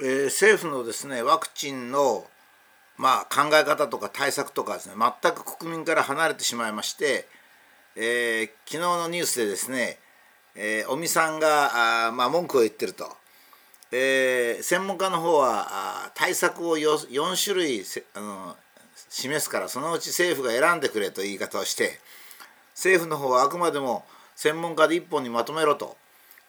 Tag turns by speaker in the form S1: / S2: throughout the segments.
S1: えー、政府のですねワクチンの、まあ、考え方とか対策とかですね全く国民から離れてしまいまして、えー、昨日のニュースでですね、えー、尾身さんがあ、まあ、文句を言ってると、えー、専門家の方は対策を 4, 4種類あの示すからそのうち政府が選んでくれという言い方をして政府の方はあくまでも専門家で一本にまとめろと。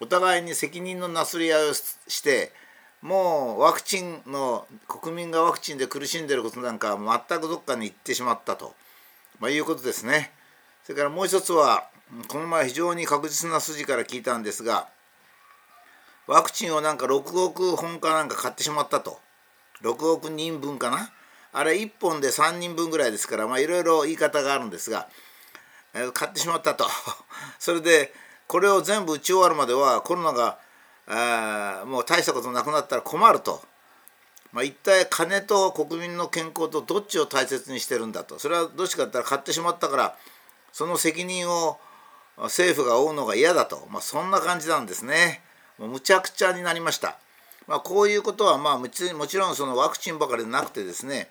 S1: お互いに責任のなすり合いをしてもうワクチンの国民がワクチンで苦しんでることなんか全くどっかに行ってしまったと、まあ、いうことですね。それからもう一つはこの前非常に確実な筋から聞いたんですがワクチンをなんか6億本かなんか買ってしまったと。6億人分かな。あれ1本で3人分ぐらいですからまあいろいろ言い方があるんですが、買ってしまったと。それでこれを全部打ち終わるまではコロナがあもう大したことなくなったら困ると、まあ、一体金と国民の健康とどっちを大切にしてるんだと。それはどっちかって言ったら買ってしまったからその責任を政府が負うのが嫌だと、まあ、そんな感じなんですね。もうむちゃくちゃになりました、まあ、こういうことはまあもちろんそのワクチンばかりでなくてですね、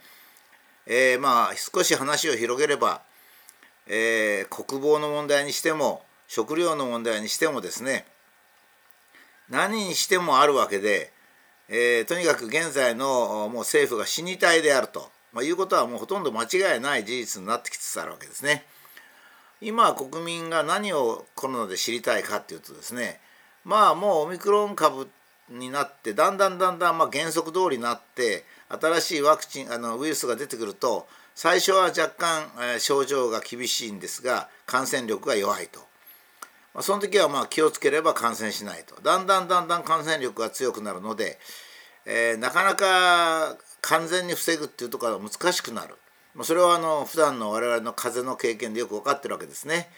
S1: えー、まあ少し話を広げれば、えー、国防の問題にしても食料の問題にしてもですね。何にしてもあるわけで、えー、とにかく現在のもう政府が死に体であると、まあ、いうことはもうほとんど間違いない事実になってきつつあるわけですね。今国民が何をコロナで知りたいかっていうとですねまあもうオミクロン株になってだんだんだんだんまあ原則通りになって新しいワクチンあのウイルスが出てくると最初は若干、えー、症状が厳しいんですが感染力が弱いと。ま、その時はまあ気をつければ感染しないと。だんだんだんだん感染力が強くなるので、えー、なかなか完全に防ぐっていうところは難しくなる、まあ、それはあの普段の我々の風邪の経験でよく分かってるわけですね。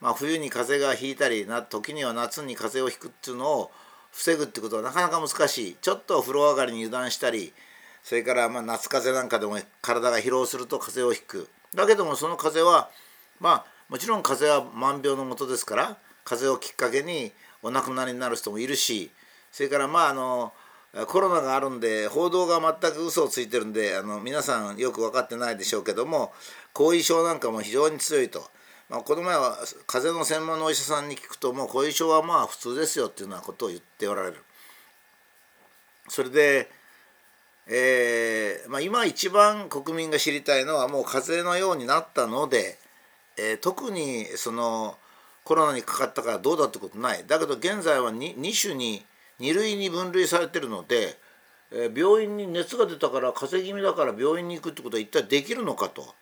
S1: まあ、冬に風邪がひいたりな時には夏に風邪をひくっていうのを防ぐってことはなかなか難しい。ちょっと風呂上がりに油断したりそれからまあ夏風邪なんかでも体が疲労すると風邪をひく。だけどもその風邪はまあもちろん風邪は万病のもとですから風邪をきっかけにお亡くなりになる人もいるしそれからまああのコロナがあるんで報道が全く嘘をついてるんであの皆さんよく分かってないでしょうけども後遺症なんかも非常に強いと、まあ、この前は風邪の専門のお医者さんに聞くともう後遺症はまあ普通ですよっていうようなことを言っておられる。それで、えーまあ、今一番国民が知りたいのはもう風邪のようになったので、えー、特にそのコロナにかかったからどうだってことない。だけど現在は 2, 2種に2類に分類されてるので、えー、病院に熱が出たから風邪気味だから病院に行くってことは一体できるのかと、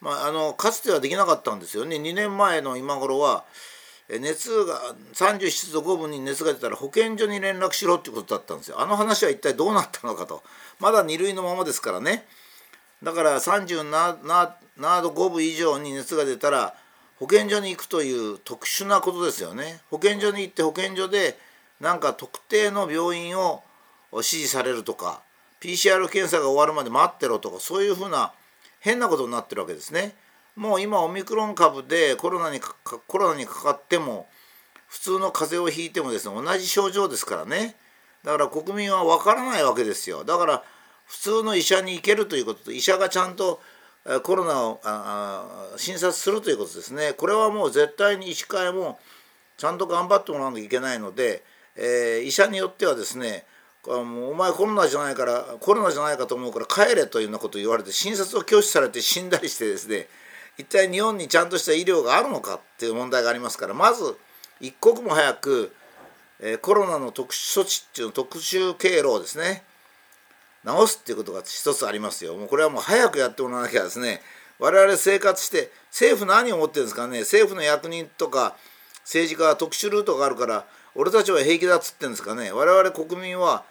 S1: まあ、あのかつてはできなかったんですよね。2年前の今頃は熱が37度5分に熱が出たら保健所に連絡しろってことだったんですよ。あの話は一体どうなったのかと。まだ2類のままですからね。だから37度5分以上に熱が出たら保健所に行くという特殊なことですよね。保健所に行って保健所でなんか特定の病院を指示されるとか PCR 検査が終わるまで待ってろとかそういうふうな変なことになってるわけですね。もう今オミクロン株でコロナにコロナにかかっても普通の風邪をひいてもですね同じ症状ですからね。だから国民は分からないわけですよ。だから普通の医者に行けるということと医者がちゃんとコロナをあ診察するということですね。これはもう絶対に医師会もちゃんと頑張ってもらわなきゃいけないので、えー、医者によってはですねお前コロナじゃないからコロナじゃないかと思うから帰れというようなことを言われて診察を拒否されて死んだりしてですね一体日本にちゃんとした医療があるのかっていう問題がありますからまず一刻も早く、えー、コロナの特殊措置っていうの特殊経路をですね直すっていうことが一つありますよ。もうこれはもう早くやってもらわなきゃですね我々生活して政府何を思ってるんですかね政府の役人とか政治家は特殊ルートがあるから俺たちは平気だっつってんですかね我々国民は、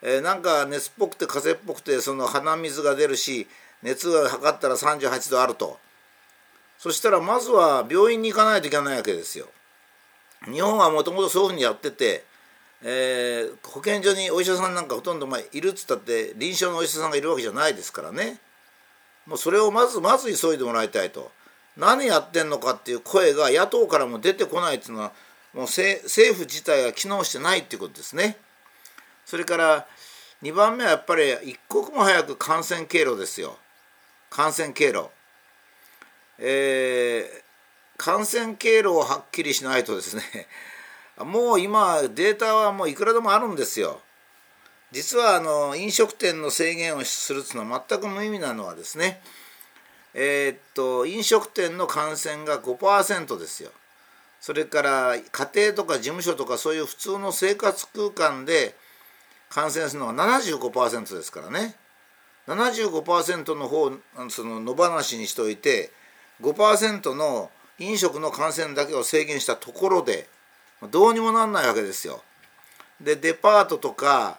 S1: えー、なんか熱っぽくて風邪っぽくてその鼻水が出るし熱が測ったら38度あるとそしたらまずは病院に行かないといけないわけですよ。日本はもともとそういうふうにやっててえー、保健所にお医者さんなんかほとんどまあいるっつったって臨床のお医者さんがいるわけじゃないですからね。もうそれをまずまず急いでもらいたいと。何やってんのかっていう声が野党からも出てこないっていうのはもう政府自体が機能してないっていうことですね。それから、2番目はやっぱり一刻も早く感染経路ですよ。感染経路。えー、感染経路をはっきりしないとですねもう今データはもういくらでもあるんですよ。実はあの飲食店の制限をするっていうのは全く無意味なのはですね。えー、っと飲食店の感染が5%ですよ。それから家庭とか事務所とかそういう普通の生活空間で感染するのが75%ですからね。75%の方その野放しにしといて5%の飲食の感染だけを制限したところでどうにもなんないわけですよ。でデパートとか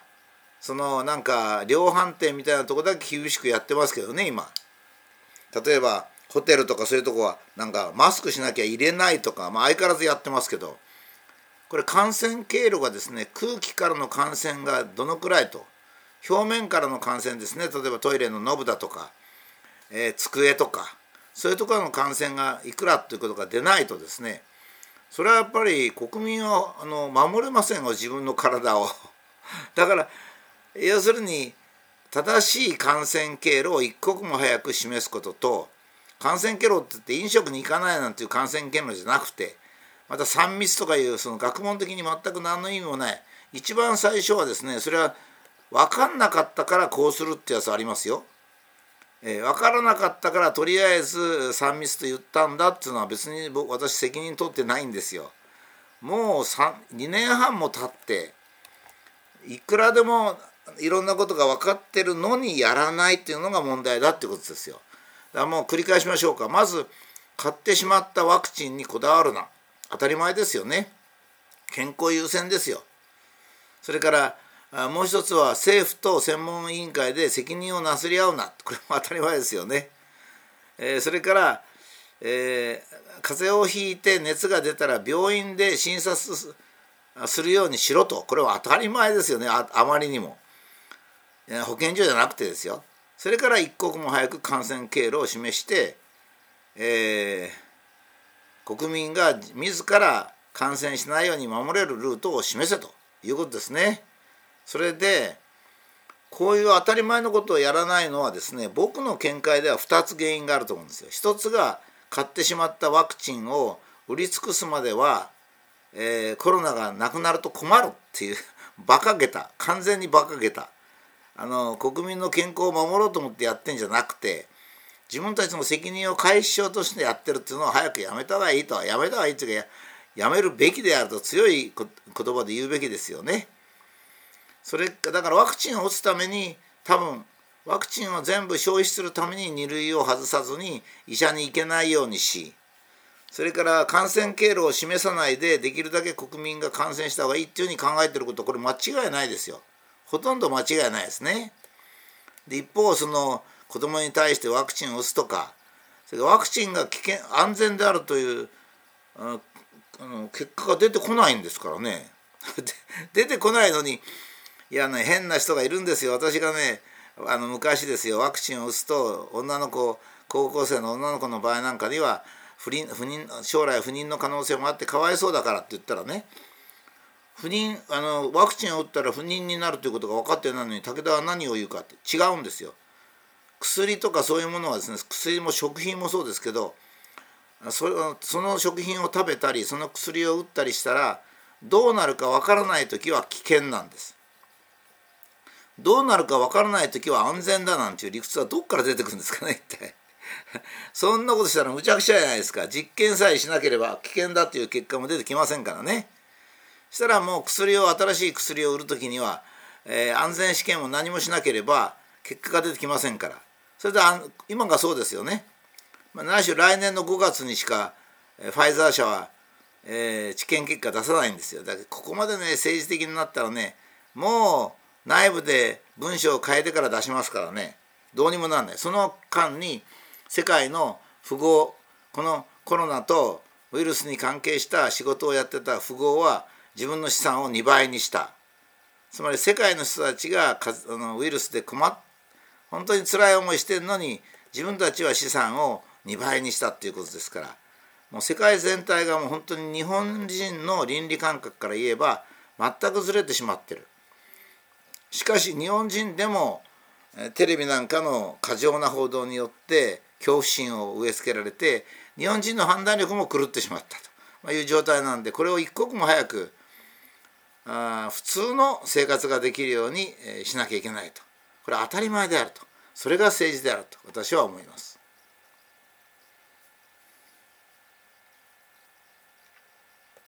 S1: そのなんか量販店みたいなとこだけ厳しくやってますけどね今。例えばホテルとかそういうとこはなんかマスクしなきゃ入れないとか、まあ、相変わらずやってますけどこれ感染経路がですね空気からの感染がどのくらいと表面からの感染ですね例えばトイレのノブだとか、えー、机とかそういうところの感染がいくらということが出ないとですねそれはやっぱり国民はあの守れませんよ自分の体を。だから要するに正しい感染経路を一刻も早く示すことと感染経路って言って飲食に行かないなんていう感染経路じゃなくてまた3密とかいうその学問的に全く何の意味もない一番最初はですねそれは分かんなかったからこうするってやつありますよ。えー、分からなかったからとりあえず3密と言ったんだっていうのは別に私責任取ってないんですよ。もう2年半も経っていくらでもいろんなことが分かってるのにやらないっていうのが問題だってことですよ。だからもう繰り返しましょうか。まず買ってしまったワクチンにこだわるな。当たり前ですよね。健康優先ですよ。それからもう一つは政府と専門委員会で責任をなすり合うなこれも当たり前ですよね。え、それから、えー、風邪をひいて熱が出たら病院で診察するようにしろとこれは当たり前ですよねあまりにも。保健所じゃなくてですよ。それから一刻も早く感染経路を示して、えー、国民が自ら感染しないように守れるルートを示せということですね。それでこういう当たり前のことをやらないのはですね僕の見解では2つ原因があると思うんですよ。一つが買ってしまったワクチンを売り尽くすまでは、えー、コロナがなくなると困るっていう馬鹿げた完全に馬鹿げたあの国民の健康を守ろうと思ってやってんじゃなくて自分たちの責任を回避しようとしてやってるっていうのを早くやめた方がいいとやめた方がいいっていうかやめるべきであると強い言葉で言うべきですよね。それだからワクチンを打つために多分ワクチンを全部消費するために2類を外さずに医者に行けないようにしそれから感染経路を示さないでできるだけ国民が感染した方がいいっていうふうに考えてることこれ間違いないですよ。ほとんど間違いないですね。で一方その子供に対してワクチンを打つとかそれからワクチンが危険安全であるというあの結果が出てこないんですからね。出てこないのにいやね変な人がいるんですよ私がねあの昔ですよワクチンを打つと女の子高校生の女の子の場合なんかには不倫不妊将来不妊の可能性もあってかわいそうだからって言ったらね不妊あのワクチンを打ったら不妊になるということが分かってないのに武田は何を言うかって違うんですよ。薬とかそういうものはですね薬も食品もそうですけどそその食品を食べたりその薬を打ったりしたらどうなるか分からない時は危険なんです。どうなるか分からない時は安全だなんていう理屈はどっから出てくるんですかね一体。そんなことしたらむちゃくちゃじゃないですか。実験さえしなければ危険だという結果も出てきませんからね。したらもう薬を新しい薬を売る時には、えー、安全試験も何もしなければ結果が出てきませんから。それで今がそうですよね、まあ、何しろ来年の5月にしか、えー、ファイザー社は、えー、治験結果出さないんですよ。だからここまでね政治的になったらねもう内部で文章を変えてから出しますからね。どうにもなんない。その間に世界の富豪このコロナとウイルスに関係した仕事をやってた富豪は自分の資産を2倍にした。つまり世界の人たちがあのウイルスで困っ本当に辛い思いしてるのに自分たちは資産を2倍にしたっていうことですから。もう世界全体がもう本当に日本人の倫理感覚から言えば全くずれてしまってる。しかし日本人でもテレビなんかの過剰な報道によって恐怖心を植え付けられて日本人の判断力も狂ってしまったと。いう状態なんでこれを一刻も早くあ普通の生活ができるようにしなきゃいけないと。これは当たり前であると。それが政治であると私は思います。